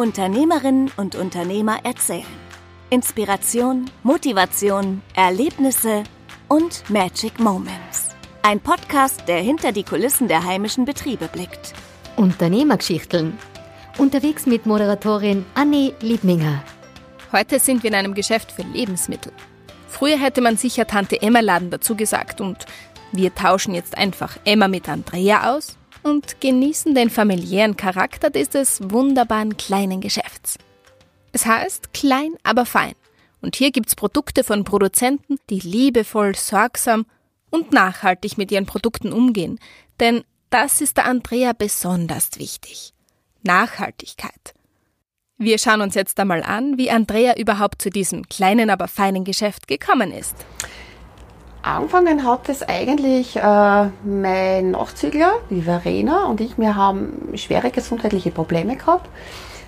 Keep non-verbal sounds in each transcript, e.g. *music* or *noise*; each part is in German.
Unternehmerinnen und Unternehmer erzählen. Inspiration, Motivation, Erlebnisse und Magic Moments. Ein Podcast, der hinter die Kulissen der heimischen Betriebe blickt. Unternehmergeschichteln. Unterwegs mit Moderatorin Annie Liebminger. Heute sind wir in einem Geschäft für Lebensmittel. Früher hätte man sicher Tante Emma Laden dazu gesagt und wir tauschen jetzt einfach Emma mit Andrea aus und genießen den familiären Charakter dieses wunderbaren kleinen Geschäfts. Es heißt klein, aber fein. Und hier gibt's Produkte von Produzenten, die liebevoll, sorgsam und nachhaltig mit ihren Produkten umgehen. Denn das ist der Andrea besonders wichtig. Nachhaltigkeit. Wir schauen uns jetzt einmal an, wie Andrea überhaupt zu diesem kleinen, aber feinen Geschäft gekommen ist. Angefangen hat es eigentlich äh, mein Nachzügler, die Verena und ich. Wir haben schwere gesundheitliche Probleme gehabt,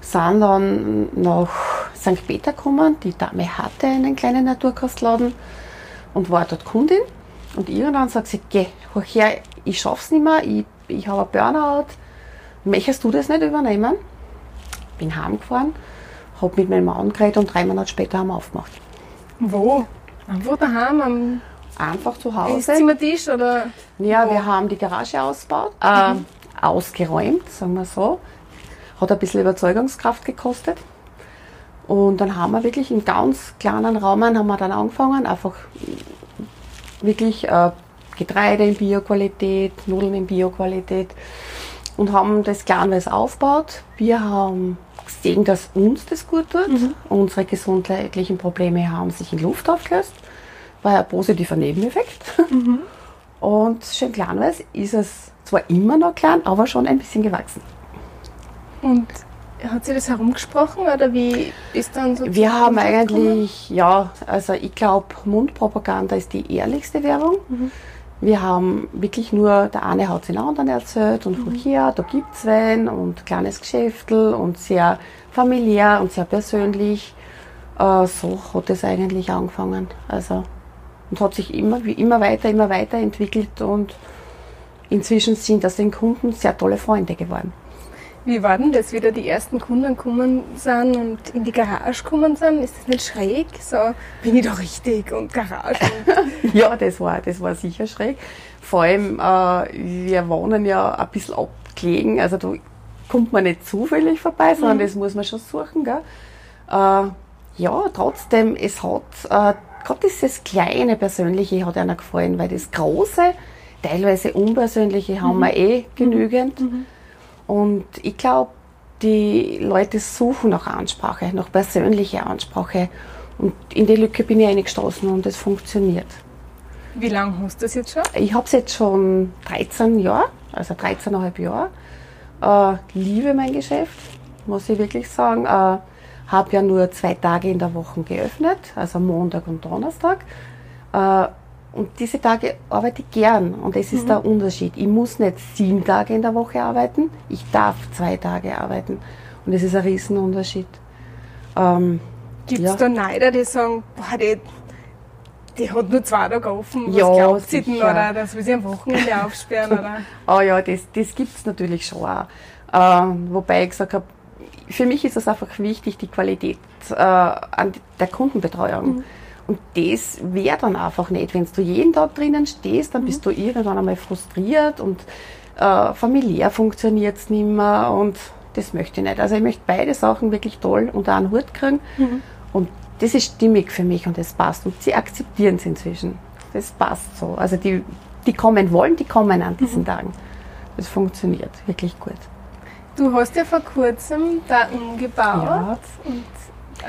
sind dann nach St. Peter gekommen. Die Dame hatte einen kleinen Naturkostladen und war dort Kundin. Und irgendwann sagt sie, geh, her, ich schaff's nicht mehr, ich, ich habe einen Burnout. Möchtest du das nicht übernehmen? Bin heimgefahren, habe mit meinem Mann geredet und drei Monate später haben wir aufgemacht. Wo? Wo daheim? Einfach zu Hause. Esszimmertisch oder? Ja, wo? wir haben die Garage ausgebaut, äh, mhm. *laughs* ausgeräumt, sagen wir so. Hat ein bisschen Überzeugungskraft gekostet. Und dann haben wir wirklich in ganz kleinen Rahmen haben wir dann angefangen, einfach wirklich äh, Getreide in Bioqualität, Nudeln in Bioqualität und haben das kleinweise aufgebaut. Wir haben gesehen, dass uns das gut tut. Mhm. Unsere gesundheitlichen Probleme haben sich in Luft aufgelöst war ein positiver Nebeneffekt. Mhm. Und schön kleinweise ist es zwar immer noch klein, aber schon ein bisschen gewachsen. Und hat sie das herumgesprochen oder wie ist dann so? Wir haben eigentlich, ja, also ich glaube, Mundpropaganda ist die ehrlichste Werbung. Mhm. Wir haben wirklich nur, der eine hat den anderen erzählt und mhm. hier, da gibt es Wein und kleines Geschäftel und sehr familiär und sehr persönlich. Äh, so hat es eigentlich angefangen. Also und hat sich immer, immer weiter, immer weiter entwickelt und inzwischen sind das den Kunden sehr tolle Freunde geworden. Wie war denn das, wie da die ersten Kunden gekommen sind und in die Garage gekommen sind? Ist das nicht schräg? So, bin ich da richtig und Garage? Und *laughs* ja, das war, das war sicher schräg. Vor allem, äh, wir wohnen ja ein bisschen abgelegen, also da kommt man nicht zufällig vorbei, sondern mhm. das muss man schon suchen. Gell? Äh, ja, trotzdem, es hat äh, gerade dieses kleine Persönliche hat einer gefallen, weil das Große, teilweise Unpersönliche haben mhm. wir eh genügend. Mhm. Und ich glaube, die Leute suchen nach Ansprache, nach persönlicher Ansprache. Und in die Lücke bin ich eingestoßen und es funktioniert. Wie lange hast du das jetzt schon? Ich habe es jetzt schon 13 Jahre, also 13,5 Jahre. Äh, liebe mein Geschäft, muss ich wirklich sagen. Äh, habe ja nur zwei Tage in der Woche geöffnet, also Montag und Donnerstag. Äh, und diese Tage arbeite ich gern und das ist mhm. der Unterschied. Ich muss nicht sieben Tage in der Woche arbeiten, ich darf zwei Tage arbeiten. Und das ist ein Riesenunterschied. Ähm, Gibt es ja. da Neider, die sagen, boah, die, die hat nur zwei Tage offen, was ja, glaubt sie denn, oder das will sie am Wochenende *laughs* aufsperren, oder? oh ja, das, das gibt es natürlich schon auch. Ähm, wobei ich gesagt habe, für mich ist es einfach wichtig, die Qualität äh, an der Kundenbetreuung. Mhm. Und das wäre dann einfach nicht. Wenn du jeden Tag drinnen stehst, dann mhm. bist du irgendwann einmal frustriert und äh, familiär funktioniert es nicht mehr und das möchte ich nicht. Also ich möchte beide Sachen wirklich toll unter einen Hut kriegen mhm. und das ist stimmig für mich und das passt. Und sie akzeptieren es inzwischen. Das passt so. Also die, die kommen wollen, die kommen an diesen mhm. Tagen. Das funktioniert wirklich gut. Du hast ja vor kurzem da umgebaut ja. und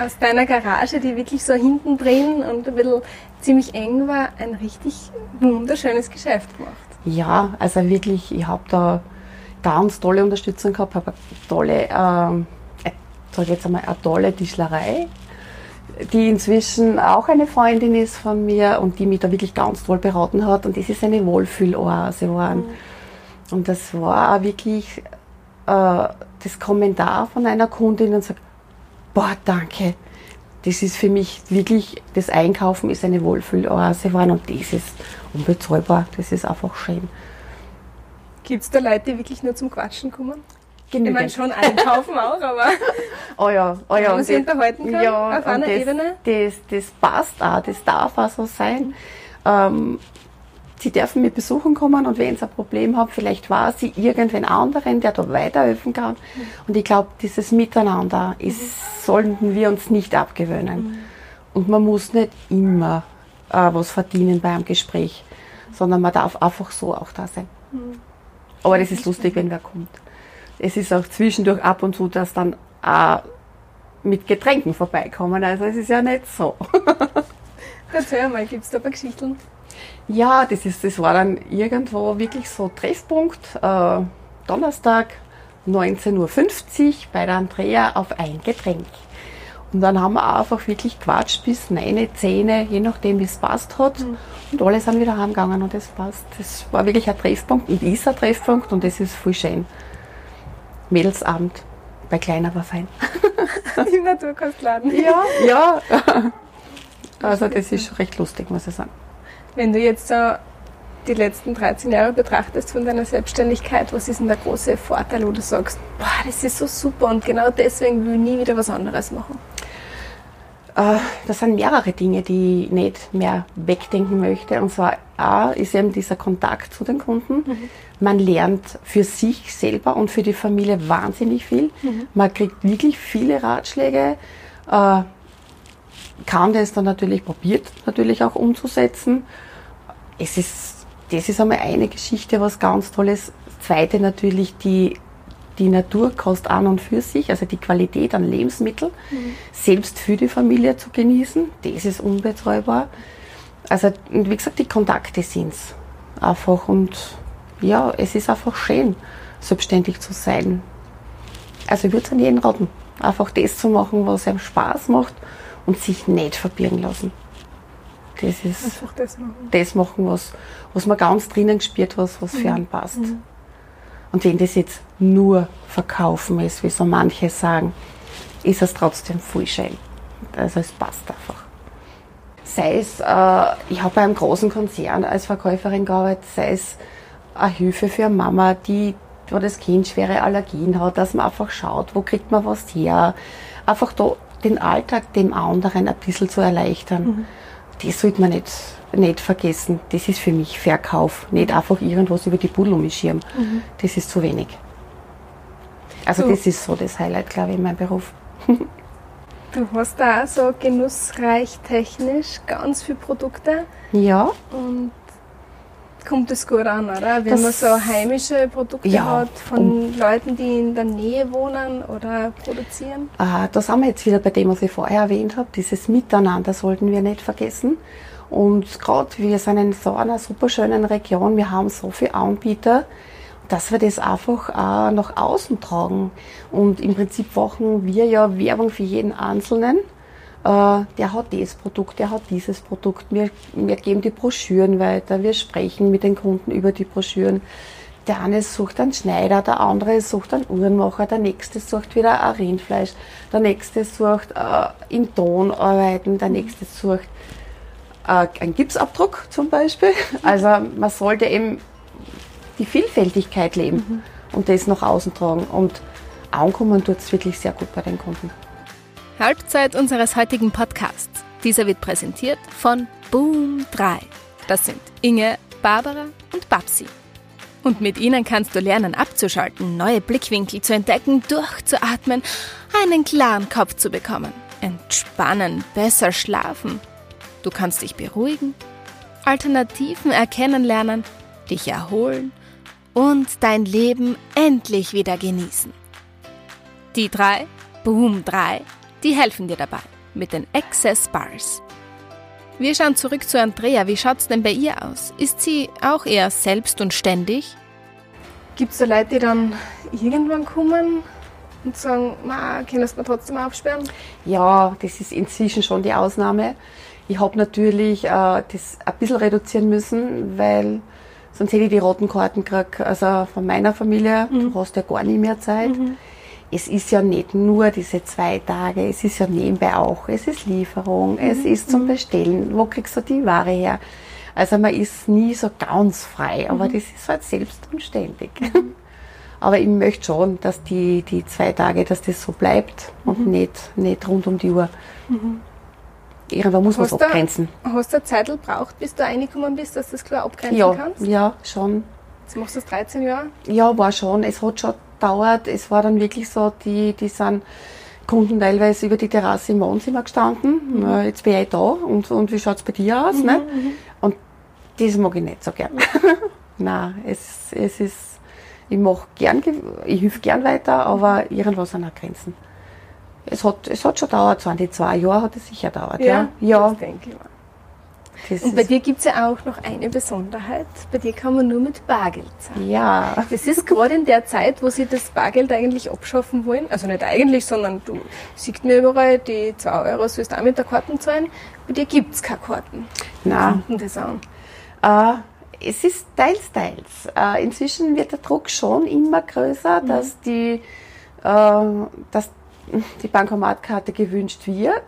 aus deiner Garage, die wirklich so hinten drin und ein bisschen ziemlich eng war, ein richtig wunderschönes Geschäft gemacht. Ja, also wirklich, ich habe da ganz tolle Unterstützung gehabt, habe eine tolle, ähm, äh, sag jetzt einmal, eine tolle Tischlerei, die inzwischen auch eine Freundin ist von mir und die mich da wirklich ganz toll beraten hat und das ist eine Wohlfühloase geworden. Mhm. Und das war auch wirklich äh, das Kommentar von einer Kundin und sagt, boah, danke, das ist für mich wirklich, das Einkaufen ist eine Wohlfühloase geworden und das ist unbezahlbar, das ist einfach schön. Gibt es da Leute, die wirklich nur zum Quatschen kommen? Genügend. Ich meine schon einkaufen auch, aber. Oh *laughs* ja, oh ja. man sich das- unterhalten kann ja, auf einer das, Ebene. Das, das passt auch, das darf auch so sein. Ähm, sie dürfen mir besuchen kommen und wenn sie ein Problem haben, vielleicht war sie irgendwen anderen, der da weiterhelfen kann. Und ich glaube, dieses Miteinander ist, sollten wir uns nicht abgewöhnen. Und man muss nicht immer äh, was verdienen bei einem Gespräch, sondern man darf einfach so auch da sein. Aber das ist lustig, wenn wer kommt. Es ist auch zwischendurch ab und zu, dass dann auch mit Getränken vorbeikommen. Also es ist ja nicht so. *laughs* Erzähl mal, gibt es da ein paar Geschichten? Ja, das, ist, das war dann irgendwo wirklich so Treffpunkt. Äh, Donnerstag 19.50 Uhr bei der Andrea auf ein Getränk. Und dann haben wir einfach wirklich quatscht bis 9, 10, je nachdem wie es passt hat. Und alle sind wieder heimgegangen und das passt. Das war wirklich ein Treffpunkt und ist ein Treffpunkt und das ist voll schön. Mädelsabend bei klein, aber fein. *laughs* Im Naturkostladen. Ja, *laughs* ja. Also das ist schon recht lustig, muss ich sagen. Wenn du jetzt so die letzten 13 Jahre betrachtest von deiner Selbstständigkeit, was ist denn der große Vorteil, wo du sagst, boah, das ist so super und genau deswegen will ich nie wieder was anderes machen? Äh, Das sind mehrere Dinge, die ich nicht mehr wegdenken möchte. Und zwar A ist eben dieser Kontakt zu den Kunden. Man lernt für sich selber und für die Familie wahnsinnig viel. Man kriegt wirklich viele Ratschläge, äh, kann das dann natürlich, probiert natürlich auch umzusetzen. Es ist, das ist einmal eine Geschichte, was ganz toll ist. Zweite natürlich die, die Naturkost an und für sich, also die Qualität an Lebensmitteln, selbst für die Familie zu genießen, das ist unbezahlbar. Also, und wie gesagt, die Kontakte sind's einfach und ja, es ist einfach schön, selbstständig zu sein. Also ich würde es an jeden raten, einfach das zu machen, was einem Spaß macht und sich nicht verbirgen lassen. Das ist Einfach das machen. das machen, was, was man ganz drinnen gespürt, was, was für einen passt. Und wenn das jetzt nur verkaufen ist, wie so manche sagen, ist es trotzdem voll schön. Also es passt einfach. Sei es, äh, ich habe bei einem großen Konzern als Verkäuferin gearbeitet, sei es eine Hilfe für eine Mama, die, wo das Kind schwere Allergien hat, dass man einfach schaut, wo kriegt man was her. Einfach da den Alltag dem anderen ein bisschen zu erleichtern. Das sollte man nicht, nicht vergessen. Das ist für mich Verkauf. Nicht einfach irgendwas über die Pudel schirmen. Das ist zu wenig. Also So. das ist so das Highlight, glaube ich, in meinem Beruf. *laughs* Du hast da auch so genussreich technisch ganz viele Produkte Ja, und kommt es gut an, oder? Wenn Das- man so heimische Produkte Ja, hat von Leuten, die in der Nähe wohnen oder produzieren. Äh, da sind wir jetzt wieder bei dem, was ich vorher erwähnt habe. Dieses Miteinander sollten wir nicht vergessen. Und gerade wir sind in so einer super schönen Region, wir haben so viele Anbieter, dass wir das einfach auch nach außen tragen. Und im Prinzip machen wir ja Werbung für jeden Einzelnen. Äh, der hat das Produkt, der hat dieses Produkt. Wir, wir geben die Broschüren weiter, wir sprechen mit den Kunden über die Broschüren. Der eine sucht einen Schneider, der andere sucht einen Uhrenmacher, der nächste sucht wieder ein Rindfleisch, der nächste sucht äh, in Ton arbeiten, der nächste sucht äh, einen Gipsabdruck zum Beispiel. Also man sollte eben die Vielfältigkeit leben und das nach außen tragen. Und ankommen tut es wirklich sehr gut bei den Kunden. Halbzeit unseres heutigen Podcasts. Dieser wird präsentiert von Boom 3. Das sind Inge, Barbara und Babsi. Und mit ihnen kannst du lernen abzuschalten, neue Blickwinkel zu entdecken, durchzuatmen, einen klaren Kopf zu bekommen, entspannen, besser schlafen. Du kannst dich beruhigen, Alternativen erkennen lernen, dich erholen und dein Leben endlich wieder genießen. Die drei, Boom 3, die helfen dir dabei mit den Access Bars. Wir schauen zurück zu Andrea. Wie schaut's denn bei ihr aus? Ist sie auch eher selbst und ständig? Gibt es da Leute, die dann irgendwann kommen und sagen, ma, kannst du mir trotzdem aufsperren? Ja, das ist inzwischen schon die Ausnahme. Ich habe natürlich äh, das ein bisschen reduzieren müssen, weil sonst hätte ich die roten Karten gekriegt. Also von meiner Familie, du hast ja gar nicht mehr Zeit. Es ist ja nicht nur diese zwei Tage, es ist ja nebenbei auch. Es ist Lieferung, es ist zum Bestellen. Wo kriegst du die Ware her? Also man ist nie so ganz frei, aber das ist halt selbst und ständig. *laughs* Aber ich möchte schon, dass die, die zwei Tage, dass das so bleibt und Mhm. nicht, nicht rund um die Uhr. Irgendwann muss man es abgrenzen. Hast du eine Zeit gebraucht, bis du reingekommen bist, dass du das klar abgrenzen Ja, kannst? ja, schon. Jetzt machst du das 13 Jahre. Ja, war schon. Es hat schon gedauert. Es war dann wirklich so, die, die sind Kunden teilweise über die Terrasse im Wohnzimmer gestanden. Na, jetzt bin ich da und, und wie schaut's bei dir aus? Ne? Und das mag ich nicht so gern. *laughs* Nein, es, es ist, ich mach gern, ge- ich hilf gern weiter, aber irgendwas an Grenzen. Es hat, es hat schon an die zwei Jahre hat es sicher gedauert. Ja, ja. Das denke ich mal. Das Und bei dir gibt es ja auch noch eine Besonderheit. Bei dir kann man nur mit Bargeld zahlen. ja. Das ist gerade in der Zeit, wo sie das Bargeld eigentlich abschaffen wollen. Also nicht eigentlich, sondern du siehst mir überall, die 2 Euro sollst du auch mit der Karte zahlen. Bei dir gibt es keine Karten. Nein. Das an. Äh, es ist teils, teils. Äh, inzwischen wird der Druck schon immer größer, dass, die, äh, dass die Bankomatkarte gewünscht wird.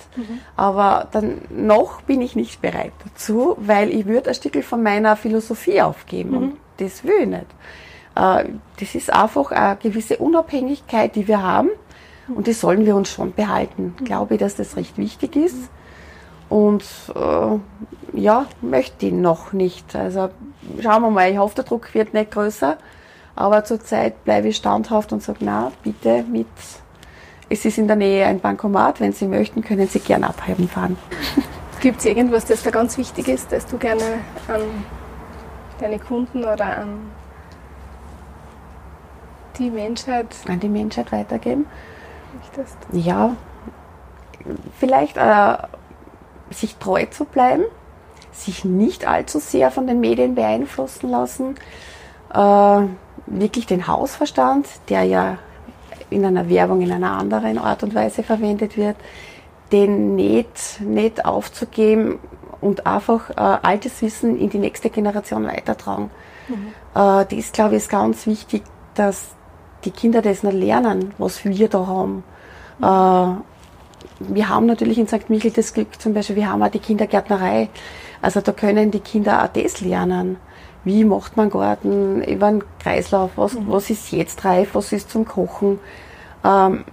Aber dann noch bin ich nicht bereit dazu, weil ich würde ein Stück von meiner Philosophie aufgeben. Und das will ich nicht. Äh, das ist einfach eine gewisse Unabhängigkeit, die wir haben. Und die sollen wir uns schon behalten. Glaube ich, dass das recht wichtig ist. Und äh, ja, möchte ich noch nicht. Also schauen wir mal, ich hoffe, der Druck wird nicht größer. Aber zurzeit bleibe ich standhaft und sage, na, bitte mit. Es ist in der Nähe ein Bankomat. Wenn Sie möchten, können Sie gern abheben fahren. Gibt es irgendwas, das da ganz wichtig ist, das du gerne an deine Kunden oder an die Menschheit An die Menschheit weitergeben. möchtest? Ja, vielleicht äh, sich treu zu bleiben, sich nicht allzu sehr von den Medien beeinflussen lassen, äh, wirklich den Hausverstand, der ja in einer Werbung in einer anderen Art und Weise verwendet wird, den nicht, nicht aufzugeben und einfach äh, altes Wissen in die nächste Generation weitertragen. Äh, das, glaube ich, ist ganz wichtig, dass die Kinder das noch lernen, was wir da haben. Äh, wir haben natürlich in St. Michael das Glück, zum Beispiel, wir haben auch die Kindergärtnerei. Also da können die Kinder auch das lernen. Wie macht man Garten über einen Kreislauf? Was, was ist jetzt reif? Was ist zum Kochen? Ähm,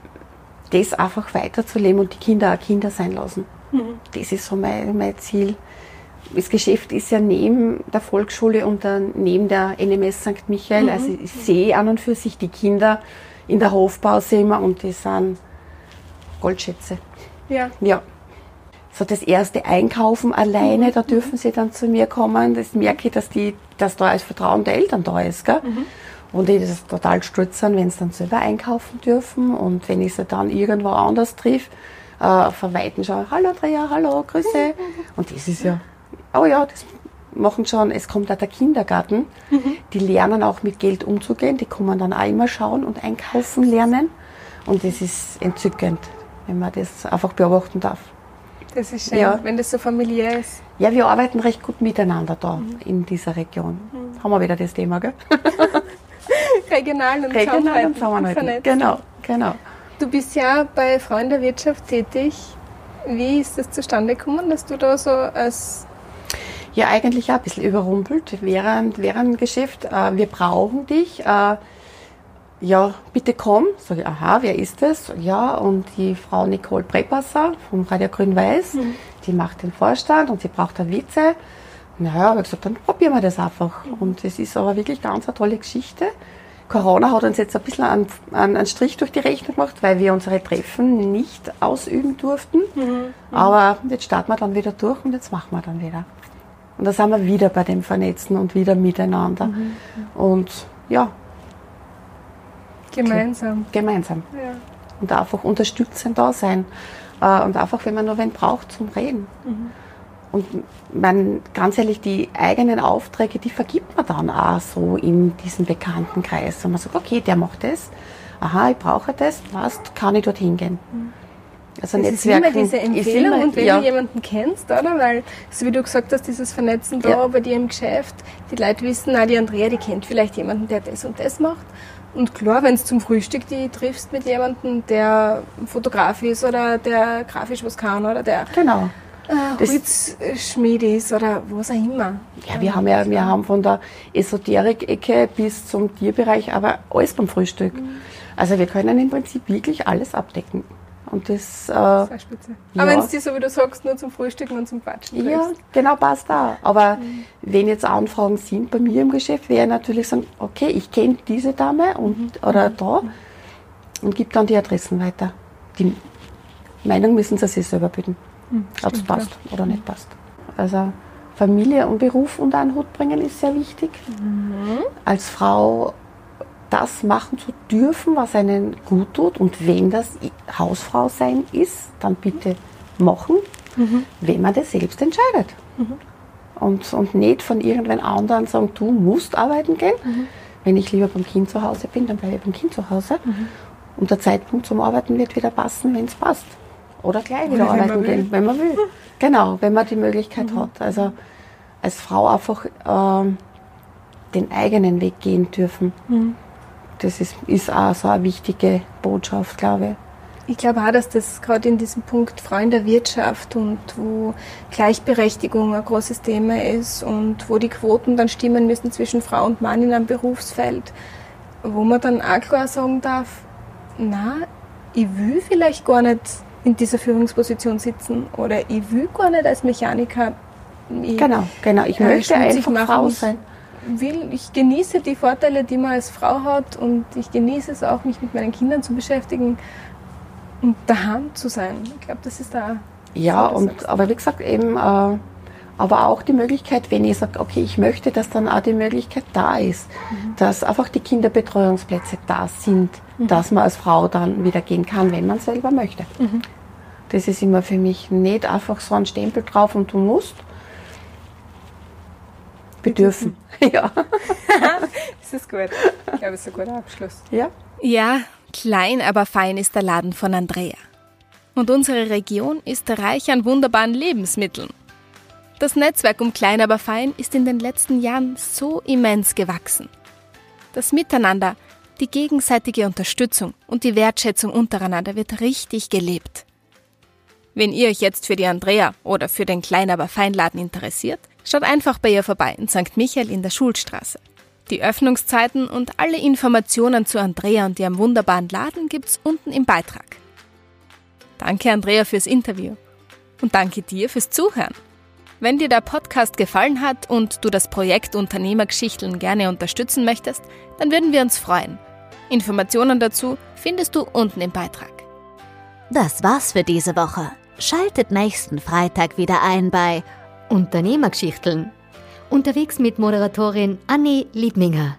das einfach weiterzuleben und die Kinder auch Kinder sein lassen. Das ist so mein, mein Ziel. Das Geschäft ist ja neben der Volksschule und dann neben der NMS St. Michael. Also ich sehe an und für sich die Kinder in der Hofpause immer und die sind Goldschätze. Ja. Ja. So das erste Einkaufen alleine, da dürfen sie dann zu mir kommen. Das merke ich, dass, die, dass da als Vertrauen der Eltern da ist. Gell? Und die das total stolz sind, wenn sie dann selber einkaufen dürfen. Und wenn ich sie dann irgendwo anders triff, äh, von Weitem schaue, hallo Andrea, hallo, Grüße. Und das ist ja, oh ja, das machen schon, es kommt auch der Kindergarten. Die lernen auch mit Geld umzugehen. Die kommen dann auch immer schauen und einkaufen lernen. Und das ist entzückend, wenn man das einfach beobachten darf. Das ist schön, Ja. wenn das so familiär ist. Ja, wir arbeiten recht gut miteinander da in dieser Region. Haben wir wieder das Thema, gell? *laughs* Regional und Regional und zusammenhalten. Genau, genau. Du bist ja bei Freund der Wirtschaft tätig. Wie ist das zustande gekommen, dass du da so als Ja, eigentlich auch ein bisschen überrumpelt während, während dem Geschäft. Äh, wir brauchen dich. Äh, ja, bitte komm. Sag ich, aha, wer ist das? Ja, und die Frau Nicole Prepasser vom Radio Grün-Weiß, die macht den Vorstand und sie braucht eine Vize. Naja, habe ich gesagt, dann probieren wir das einfach. Und es ist aber wirklich ganz eine tolle Geschichte. Corona hat uns jetzt ein bisschen einen, einen, einen Strich durch die Rechnung gemacht, weil wir unsere Treffen nicht ausüben durften. Aber jetzt starten wir dann wieder durch und jetzt machen wir dann wieder. Und da sind wir wieder bei dem Vernetzen und wieder miteinander. Und ja, gemeinsam? gemeinsam. Ja. Und einfach unterstützend da sein. Äh, Und einfach, wenn man nur wen braucht zum Reden. Und man, ganz ehrlich, die eigenen Aufträge, die vergibt man dann auch so in diesem Bekanntenkreis. Und man sagt, okay, der macht das. Aha, ich brauche das. Was kann ich dorthin gehen? Also Es ist immer Netzwerken diese Empfehlung immer- und wenn ja. du jemanden kennst, oder? Weil, so wie du gesagt hast, dieses Vernetzen da Ja. bei dir im Geschäft, die Leute wissen, na, die Andrea, die kennt vielleicht jemanden, der das und das macht. Und klar, wenn du zum Frühstück die triffst mit jemandem, der Fotograf ist oder der grafisch was kann oder der Genau. äh, Holzschmiedis oder was auch immer. Ja, wir haben ja, wir haben von der Esoterik-Ecke bis zum Tierbereich, aber alles beim Frühstück. Mhm. Also wir können im Prinzip wirklich alles abdecken. Und das, äh, das ist spitze. Ja. Aber wenn es dir, so wie du sagst, nur zum Frühstücken und zum Quatschen Ja, kriegst. genau, passt da. Aber mhm. wenn jetzt Anfragen sind bei mir im Geschäft, wäre natürlich sagen, okay, ich kenne diese Dame und, mhm. oder da und gebe dann die Adressen weiter. Die Meinung müssen sie sich selber bilden, mhm, ob es passt ja. oder nicht passt. Also Familie und Beruf unter einen Hut bringen ist sehr wichtig. Mhm. Als Frau das machen zu dürfen, was einen gut tut. Und wenn das Hausfrau sein ist, dann bitte machen, mhm. wenn man das selbst entscheidet. Mhm. Und, und nicht von irgendwen anderen sagen, du musst arbeiten gehen. Mhm. Wenn ich lieber beim Kind zu Hause bin, dann bleibe ich beim Kind zu Hause. Und der Zeitpunkt zum Arbeiten wird wieder passen, wenn es passt. Oder gleich wieder Oder arbeiten gehen, wenn man will. Genau, wenn man die Möglichkeit hat. Also als Frau einfach äh, den eigenen Weg gehen dürfen. Das ist, ist auch so eine wichtige Botschaft, glaube ich. Ich glaube auch, dass das gerade in diesem Punkt Frau in der Wirtschaft und wo Gleichberechtigung ein großes Thema ist und wo die Quoten dann stimmen müssen zwischen Frau und Mann in einem Berufsfeld, wo man dann auch klar sagen darf, na, ich will vielleicht gar nicht in dieser Führungsposition sitzen oder ich will gar nicht als Mechaniker. Ich, genau, genau. Ich möchte einfach Frau sein will, ich genieße die Vorteile, die man als Frau hat und ich genieße es auch, mich mit meinen Kindern zu beschäftigen und daheim zu sein. Ich glaube, das ist da. Ja, und, aber wie gesagt, eben, äh, aber auch die Möglichkeit, wenn ich sage, okay, ich möchte, dass dann auch die Möglichkeit da ist, mhm. dass einfach die Kinderbetreuungsplätze da sind, mhm. dass man als Frau dann wieder gehen kann, wenn man selber möchte. Mhm. Das ist immer für mich nicht einfach so ein Stempel drauf und du musst, bedürfen. *laughs* Ja. das ist gut. Ich glaube, es ist ein guter Abschluss. Ja. Ja, klein, aber fein ist der Laden von Andrea. Und unsere Region ist reich an wunderbaren Lebensmitteln. Das Netzwerk um Klein aber fein ist in den letzten Jahren so immens gewachsen. Das Miteinander, die gegenseitige Unterstützung und die Wertschätzung untereinander wird richtig gelebt. Wenn ihr euch jetzt für die Andrea oder für den Klein aber Feinladen interessiert, Schaut einfach bei ihr vorbei in St. Michael in der Schulstraße. Die Öffnungszeiten und alle Informationen zu Andrea und ihrem wunderbaren Laden gibt's unten im Beitrag. Danke Andrea fürs Interview und danke dir fürs Zuhören. Wenn dir der Podcast gefallen hat und du das Projekt Unternehmergeschichten gerne unterstützen möchtest, dann würden wir uns freuen. Informationen dazu findest du unten im Beitrag. Das war's für diese Woche. Schaltet nächsten Freitag wieder ein bei Unternehmergeschichten. Unterwegs mit Moderatorin Annie Liebminger.